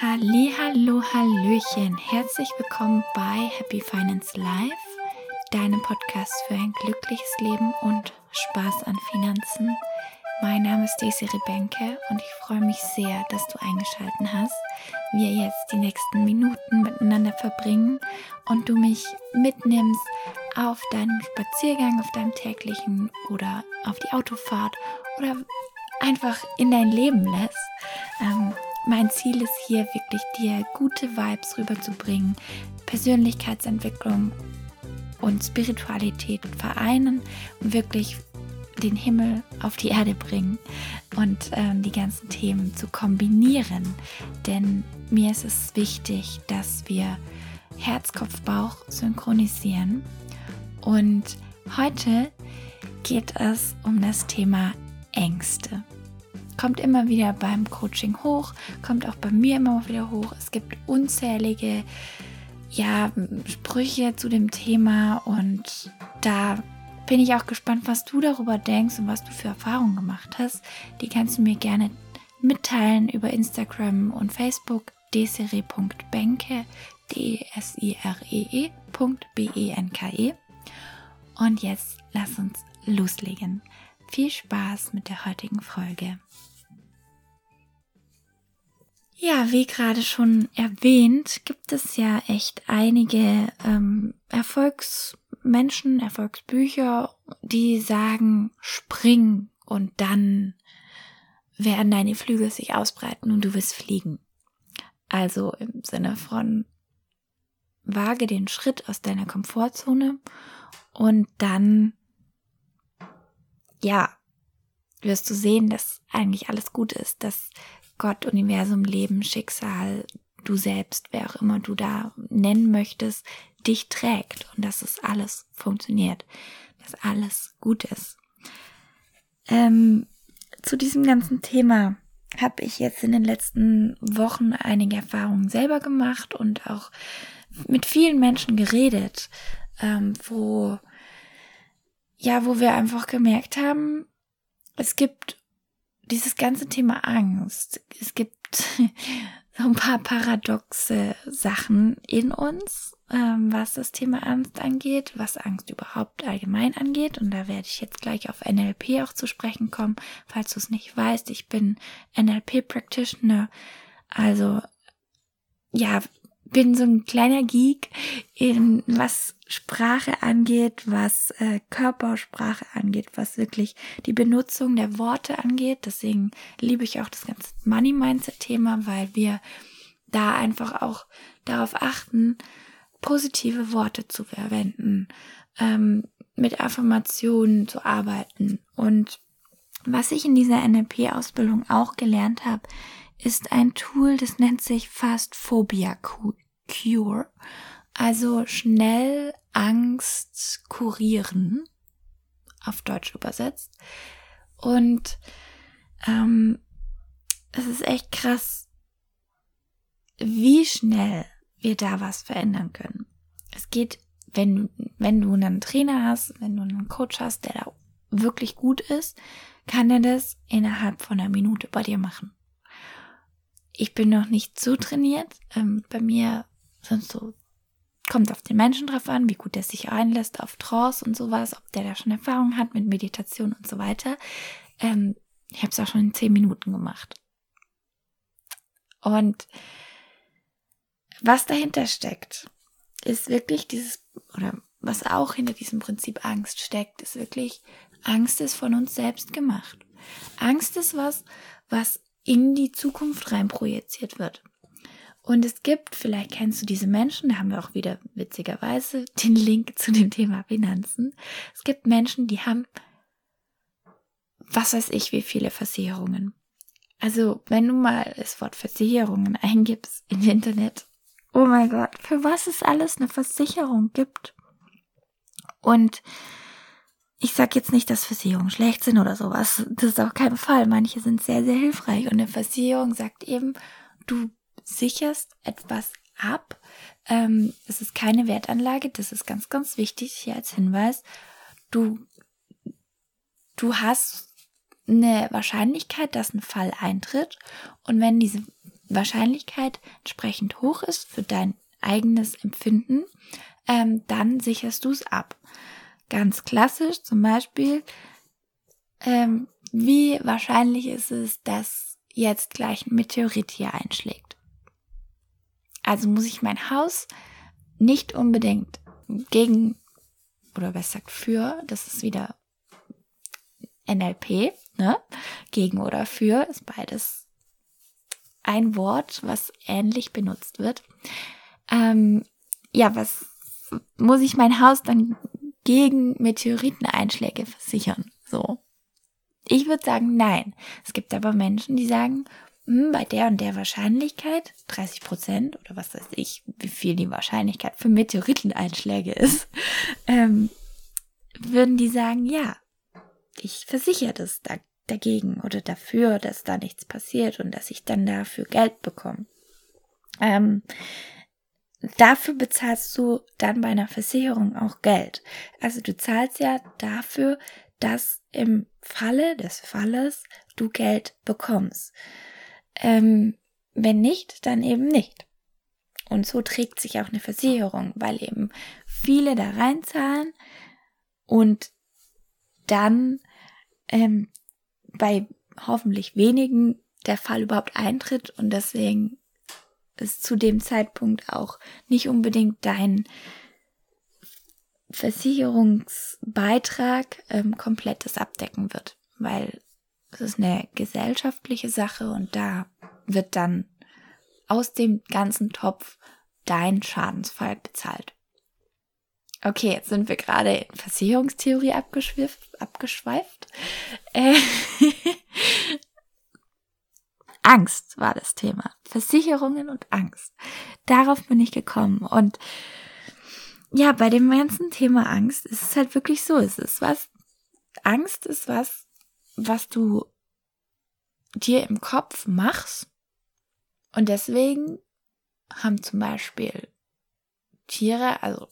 Hallo, hallöchen. Herzlich willkommen bei Happy Finance Life, deinem Podcast für ein glückliches Leben und Spaß an Finanzen. Mein Name ist Daisy Rebenke und ich freue mich sehr, dass du eingeschaltet hast. Wir jetzt die nächsten Minuten miteinander verbringen und du mich mitnimmst auf deinem Spaziergang, auf deinem täglichen oder auf die Autofahrt oder einfach in dein Leben lässt. Ähm, mein Ziel ist hier wirklich dir gute Vibes rüberzubringen, Persönlichkeitsentwicklung und Spiritualität vereinen und wirklich den Himmel auf die Erde bringen und ähm, die ganzen Themen zu kombinieren. Denn mir ist es wichtig, dass wir Herz, Kopf, Bauch synchronisieren. Und heute geht es um das Thema Ängste. Kommt immer wieder beim Coaching hoch, kommt auch bei mir immer wieder hoch. Es gibt unzählige ja, Sprüche zu dem Thema und da bin ich auch gespannt, was du darüber denkst und was du für Erfahrungen gemacht hast. Die kannst du mir gerne mitteilen über Instagram und Facebook desiree.benke, D-S-I-R-E-E.B-E-N-K-E. -E. Und jetzt lass uns loslegen. Viel Spaß mit der heutigen Folge. Ja, wie gerade schon erwähnt, gibt es ja echt einige ähm, Erfolgsmenschen, Erfolgsbücher, die sagen, spring und dann werden deine Flügel sich ausbreiten und du wirst fliegen. Also im Sinne von wage den Schritt aus deiner Komfortzone und dann, ja, wirst du sehen, dass eigentlich alles gut ist, dass Gott, Universum, Leben, Schicksal, du selbst, wer auch immer du da nennen möchtest, dich trägt und dass es alles funktioniert, dass alles gut ist. Ähm, zu diesem ganzen Thema habe ich jetzt in den letzten Wochen einige Erfahrungen selber gemacht und auch mit vielen Menschen geredet, ähm, wo ja, wo wir einfach gemerkt haben, es gibt dieses ganze Thema Angst. Es gibt so ein paar paradoxe Sachen in uns, ähm, was das Thema Angst angeht, was Angst überhaupt allgemein angeht. Und da werde ich jetzt gleich auf NLP auch zu sprechen kommen. Falls du es nicht weißt, ich bin NLP Practitioner. Also, ja, bin so ein kleiner Geek in was Sprache angeht, was äh, Körpersprache angeht, was wirklich die Benutzung der Worte angeht. Deswegen liebe ich auch das ganze Money Mindset Thema, weil wir da einfach auch darauf achten, positive Worte zu verwenden, ähm, mit Affirmationen zu arbeiten. Und was ich in dieser NLP-Ausbildung auch gelernt habe, ist ein Tool, das nennt sich Fast Phobia Cure. Also schnell Angst kurieren, auf Deutsch übersetzt. Und ähm, es ist echt krass, wie schnell wir da was verändern können. Es geht, wenn, wenn du einen Trainer hast, wenn du einen Coach hast, der da wirklich gut ist, kann er das innerhalb von einer Minute bei dir machen. Ich bin noch nicht so trainiert. Ähm, bei mir sind so kommt auf den Menschen drauf an, wie gut er sich einlässt auf Trance und sowas, ob der da schon Erfahrung hat mit Meditation und so weiter. Ähm, ich habe es auch schon in zehn Minuten gemacht. Und was dahinter steckt, ist wirklich dieses, oder was auch hinter diesem Prinzip Angst steckt, ist wirklich, Angst ist von uns selbst gemacht. Angst ist was, was in die Zukunft rein projiziert wird. Und es gibt, vielleicht kennst du diese Menschen, da haben wir auch wieder witzigerweise den Link zu dem Thema Finanzen. Es gibt Menschen, die haben, was weiß ich, wie viele Versicherungen. Also, wenn du mal das Wort Versicherungen eingibst im Internet, oh mein Gott, für was es alles eine Versicherung gibt. Und ich sag jetzt nicht, dass Versicherungen schlecht sind oder sowas. Das ist auf keinen Fall. Manche sind sehr, sehr hilfreich. Und eine Versicherung sagt eben, du sicherst etwas ab. Ähm, es ist keine Wertanlage, das ist ganz, ganz wichtig hier als Hinweis. Du, du hast eine Wahrscheinlichkeit, dass ein Fall eintritt und wenn diese Wahrscheinlichkeit entsprechend hoch ist für dein eigenes Empfinden, ähm, dann sicherst du es ab. Ganz klassisch zum Beispiel, ähm, wie wahrscheinlich ist es, dass jetzt gleich ein Meteorit hier einschlägt. Also muss ich mein Haus nicht unbedingt gegen, oder was sagt für, das ist wieder NLP, ne? Gegen oder für ist beides ein Wort, was ähnlich benutzt wird. Ähm, ja, was muss ich mein Haus dann gegen Meteoriteneinschläge versichern? So. Ich würde sagen, nein. Es gibt aber Menschen, die sagen, hm, bei der und der Wahrscheinlichkeit, 30 Prozent oder was weiß ich, wie viel die Wahrscheinlichkeit für Meteoriteneinschläge ist, ähm, würden die sagen, ja, ich versichere das da, dagegen oder dafür, dass da nichts passiert und dass ich dann dafür Geld bekomme. Ähm, dafür bezahlst du dann bei einer Versicherung auch Geld. Also du zahlst ja dafür, dass im Falle des Falles du Geld bekommst. Ähm, wenn nicht, dann eben nicht. Und so trägt sich auch eine Versicherung, weil eben viele da reinzahlen und dann ähm, bei hoffentlich wenigen der Fall überhaupt eintritt und deswegen ist zu dem Zeitpunkt auch nicht unbedingt dein Versicherungsbeitrag ähm, komplettes abdecken wird, weil es ist eine gesellschaftliche Sache und da wird dann aus dem ganzen Topf dein Schadensfall bezahlt. Okay, jetzt sind wir gerade in Versicherungstheorie abgeschweift. abgeschweift. Äh, Angst war das Thema. Versicherungen und Angst. Darauf bin ich gekommen. Und ja, bei dem ganzen Thema Angst ist es halt wirklich so. Es ist was, Angst ist was, was du dir im Kopf machst. Und deswegen haben zum Beispiel Tiere, also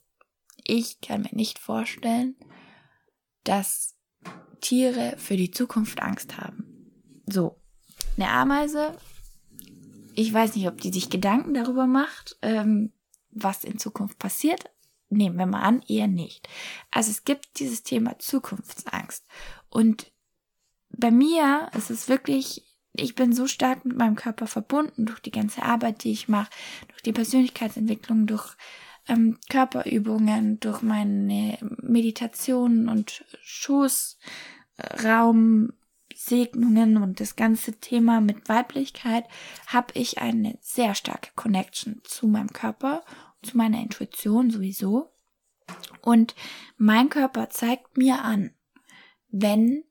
ich kann mir nicht vorstellen, dass Tiere für die Zukunft Angst haben. So, eine Ameise, ich weiß nicht, ob die sich Gedanken darüber macht, ähm, was in Zukunft passiert. Nehmen wir mal an, eher nicht. Also es gibt dieses Thema Zukunftsangst. Und bei mir ist es wirklich, ich bin so stark mit meinem Körper verbunden durch die ganze Arbeit, die ich mache, durch die Persönlichkeitsentwicklung, durch ähm, Körperübungen, durch meine Meditationen und Schoßraum, Segnungen und das ganze Thema mit Weiblichkeit habe ich eine sehr starke Connection zu meinem Körper, zu meiner Intuition sowieso. Und mein Körper zeigt mir an, wenn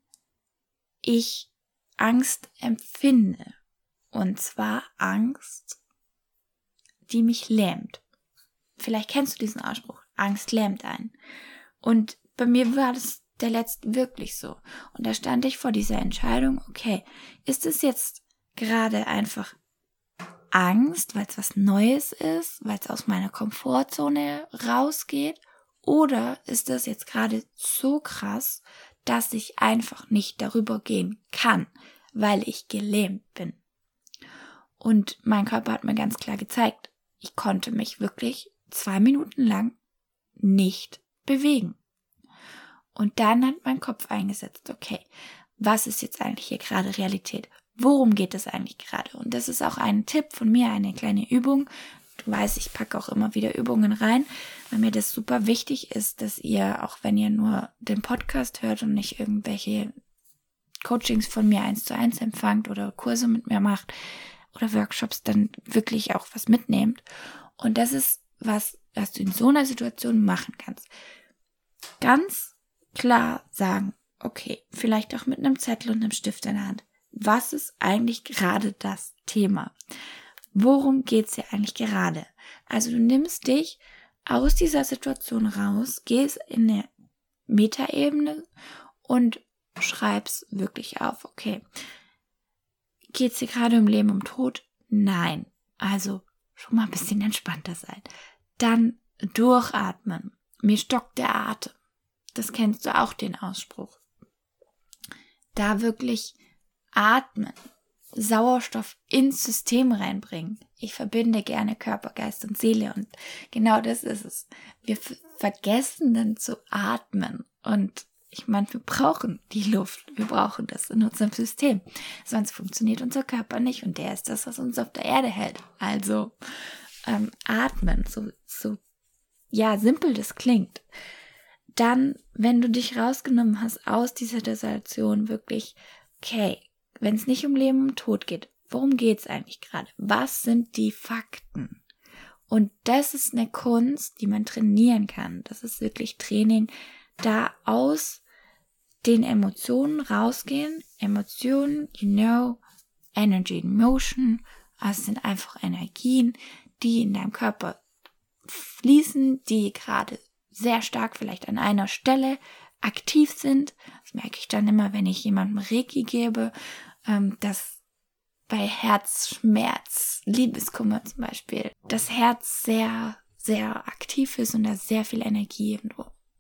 ich Angst empfinde. Und zwar Angst, die mich lähmt. Vielleicht kennst du diesen Ausspruch. Angst lähmt einen. Und bei mir war das der letzten wirklich so. Und da stand ich vor dieser Entscheidung, okay, ist es jetzt gerade einfach Angst, weil es was Neues ist, weil es aus meiner Komfortzone rausgeht? Oder ist das jetzt gerade so krass, dass ich einfach nicht darüber gehen kann, weil ich gelähmt bin? Und mein Körper hat mir ganz klar gezeigt, ich konnte mich wirklich zwei Minuten lang nicht bewegen. Und dann hat mein Kopf eingesetzt, okay, was ist jetzt eigentlich hier gerade Realität? Worum geht es eigentlich gerade? Und das ist auch ein Tipp von mir, eine kleine Übung. Du weißt, ich packe auch immer wieder Übungen rein, weil mir das super wichtig ist, dass ihr, auch wenn ihr nur den Podcast hört und nicht irgendwelche Coachings von mir eins zu eins empfangt oder Kurse mit mir macht oder Workshops, dann wirklich auch was mitnehmt. Und das ist was, was du in so einer Situation machen kannst. Ganz klar sagen, okay, vielleicht auch mit einem Zettel und einem Stift in der Hand. Was ist eigentlich gerade das Thema? Worum geht's hier eigentlich gerade? Also du nimmst dich aus dieser Situation raus, gehst in eine Metaebene und schreibst wirklich auf, okay, geht's hier gerade um Leben, um Tod? Nein. Also schon mal ein bisschen entspannter sein. Dann durchatmen. Mir stockt der Atem. Das kennst du auch, den Ausspruch. Da wirklich atmen Sauerstoff ins System reinbringen. Ich verbinde gerne Körper, Geist und Seele und genau das ist es. Wir vergessen dann zu atmen und ich meine, wir brauchen die Luft, wir brauchen das in unserem System. Sonst funktioniert unser Körper nicht und der ist das, was uns auf der Erde hält. Also ähm, atmen, so, so ja, simpel das klingt. Dann, wenn du dich rausgenommen hast aus dieser Situation, wirklich, okay, wenn es nicht um Leben und Tod geht, worum geht es eigentlich gerade? Was sind die Fakten? Und das ist eine Kunst, die man trainieren kann. Das ist wirklich Training, da aus den Emotionen rausgehen. Emotionen, you know, Energy in Motion. Also sind einfach Energien, die in deinem Körper fließen, die gerade sehr stark vielleicht an einer Stelle aktiv sind. Das merke ich dann immer, wenn ich jemandem Reiki gebe, ähm, dass bei Herzschmerz, Liebeskummer zum Beispiel, das Herz sehr, sehr aktiv ist und da sehr viel Energie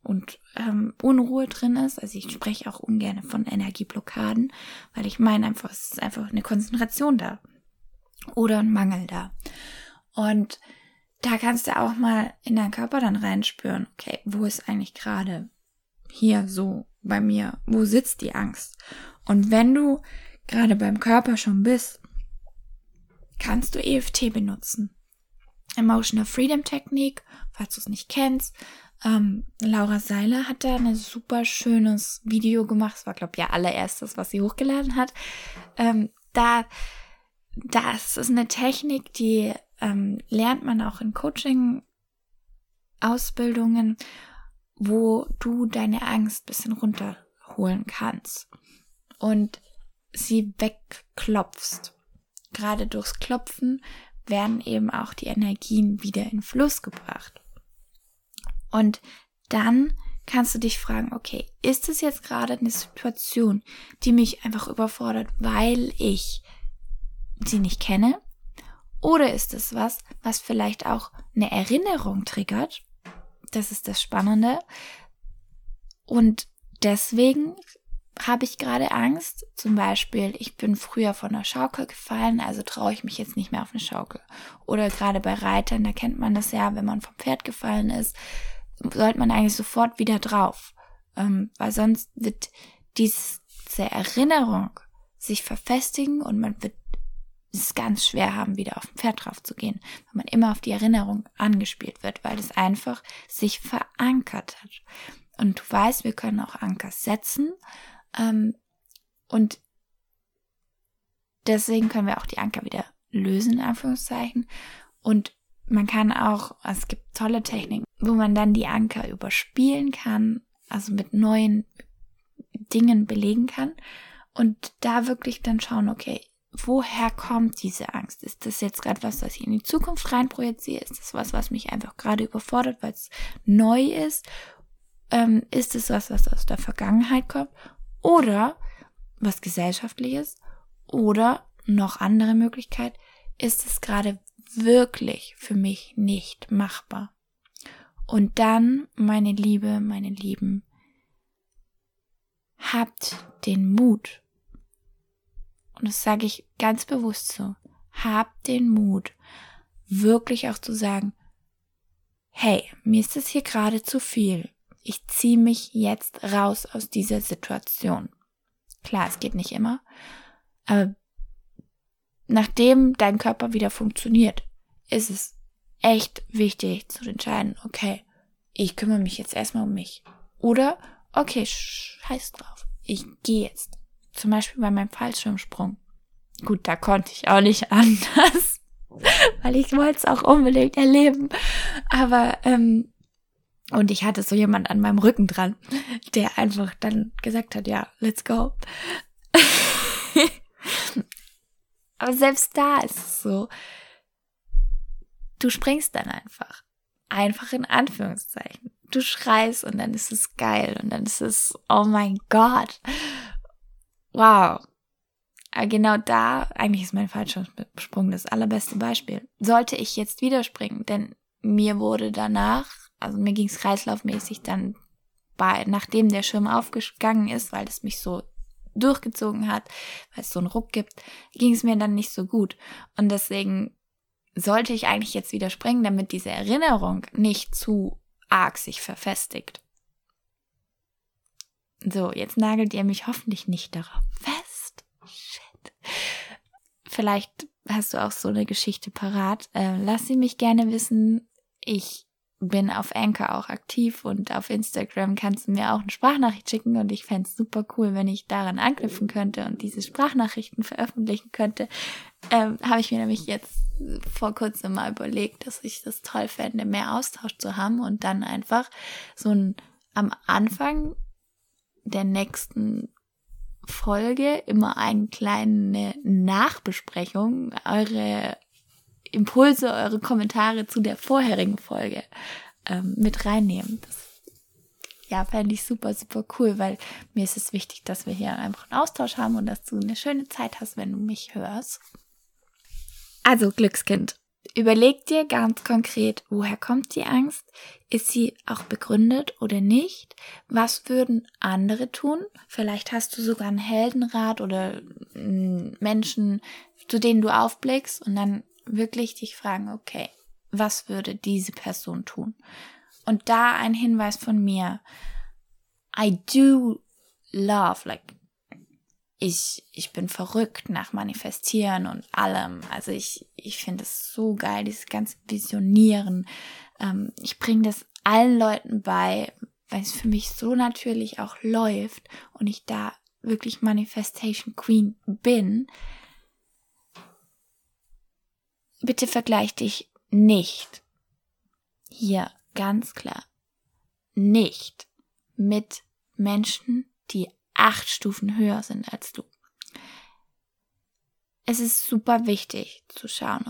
und, ähm, Unruhe drin ist. Also ich spreche auch ungern von Energieblockaden, weil ich meine einfach, es ist einfach eine Konzentration da oder ein Mangel da. Und da kannst du auch mal in deinen Körper dann reinspüren, okay, wo ist eigentlich gerade hier so bei mir, wo sitzt die Angst? Und wenn du gerade beim Körper schon bist, kannst du EFT benutzen. Emotional Freedom Technique, falls du es nicht kennst. Ähm, Laura Seiler hat da ein super schönes Video gemacht. Das war, glaube ich, ihr allererstes, was sie hochgeladen hat. Ähm, da, das ist eine Technik, die ähm, lernt man auch in Coaching-Ausbildungen, wo du deine Angst bisschen runterholen kannst und sie wegklopfst. Gerade durchs Klopfen werden eben auch die Energien wieder in Fluss gebracht. Und dann kannst du dich fragen, okay, ist es jetzt gerade eine Situation, die mich einfach überfordert, weil ich sie nicht kenne? Oder ist es was, was vielleicht auch eine Erinnerung triggert? Das ist das Spannende. Und deswegen habe ich gerade Angst. Zum Beispiel, ich bin früher von der Schaukel gefallen, also traue ich mich jetzt nicht mehr auf eine Schaukel. Oder gerade bei Reitern, da kennt man das ja, wenn man vom Pferd gefallen ist, sollte man eigentlich sofort wieder drauf. Ähm, weil sonst wird diese Erinnerung sich verfestigen und man wird es ganz schwer haben, wieder auf dem Pferd drauf zu gehen, weil man immer auf die Erinnerung angespielt wird, weil es einfach sich verankert hat. Und du weißt, wir können auch Anker setzen ähm, und deswegen können wir auch die Anker wieder lösen, in Anführungszeichen. Und man kann auch, es gibt tolle Techniken, wo man dann die Anker überspielen kann, also mit neuen Dingen belegen kann und da wirklich dann schauen, okay, woher kommt diese Angst? Ist das jetzt gerade was, was ich in die Zukunft reinprojiziere? Ist das was, was mich einfach gerade überfordert, weil es neu ist? Ähm, ist es was, was aus der Vergangenheit kommt? Oder was gesellschaftliches? Oder noch andere Möglichkeit, ist es gerade wirklich für mich nicht machbar? Und dann, meine Liebe, meine Lieben, habt den Mut, und das sage ich ganz bewusst so, habt den Mut, wirklich auch zu sagen, hey, mir ist das hier gerade zu viel. Ich ziehe mich jetzt raus aus dieser Situation. Klar, es geht nicht immer, aber nachdem dein Körper wieder funktioniert, ist es echt wichtig zu entscheiden, okay, ich kümmere mich jetzt erstmal um mich. Oder, okay, scheiß drauf, ich gehe jetzt. Zum Beispiel bei meinem Fallschirmsprung. Gut, da konnte ich auch nicht anders, weil ich wollte es auch unbedingt erleben. Aber, ähm, und ich hatte so jemand an meinem Rücken dran, der einfach dann gesagt hat, ja, let's go. Aber selbst da ist es so, du springst dann einfach. Einfach in Anführungszeichen. Du schreist und dann ist es geil und dann ist es, oh mein Gott wow. Aber genau da, eigentlich ist mein Fallschirmsprung das allerbeste Beispiel. Sollte ich jetzt wieder springen, denn mir wurde danach, also mir ging es kreislaufmäßig dann bei, nachdem der Schirm aufgegangen ist, weil es mich so durchgezogen hat, weil es so einen Ruck gibt, ging es mir dann nicht so gut. Und deswegen sollte ich eigentlich jetzt wieder springen, damit diese Erinnerung nicht zu arg sich verfestigt. So, jetzt nagelt ihr mich hoffentlich nicht darauf fest. Shit. Vielleicht hast du auch so eine Geschichte parat. Äh, lass sie mich gerne wissen. Ich bin auf Anchor auch aktiv und auf Instagram kannst du mir auch eine Sprachnachricht schicken und ich fände es super cool, wenn ich daran anknüpfen könnte und diese Sprachnachrichten veröffentlichen könnte. Ähm, Habe ich mir nämlich jetzt vor kurzem mal überlegt, dass ich das toll fände, mehr Austausch zu haben und dann einfach so ein am Anfang der nächsten Folge immer eine kleine Nachbesprechung, eure Impulse, eure Kommentare zu der vorherigen Folge ähm, mit reinnehmen. Das ja, fände ich super, super cool, weil mir ist es wichtig, dass wir hier einfach einen Austausch haben und dass du eine schöne Zeit hast, wenn du mich hörst. Also, Glückskind, überleg dir ganz konkret, woher kommt die Angst? Ist sie auch begründet oder nicht? Was würden andere tun? Vielleicht hast du sogar einen Heldenrat oder Menschen, zu denen du aufblickst und dann wirklich dich fragen, okay, was würde diese Person tun? Und da ein Hinweis von mir. I do love, like, ich, ich bin verrückt nach Manifestieren und allem. Also ich, ich finde es so geil, dieses ganze Visionieren. Ähm, ich bringe das allen Leuten bei, weil es für mich so natürlich auch läuft und ich da wirklich Manifestation Queen bin bitte vergleich dich nicht, hier ganz klar, nicht mit Menschen, die acht Stufen höher sind als du. Es ist super wichtig zu schauen,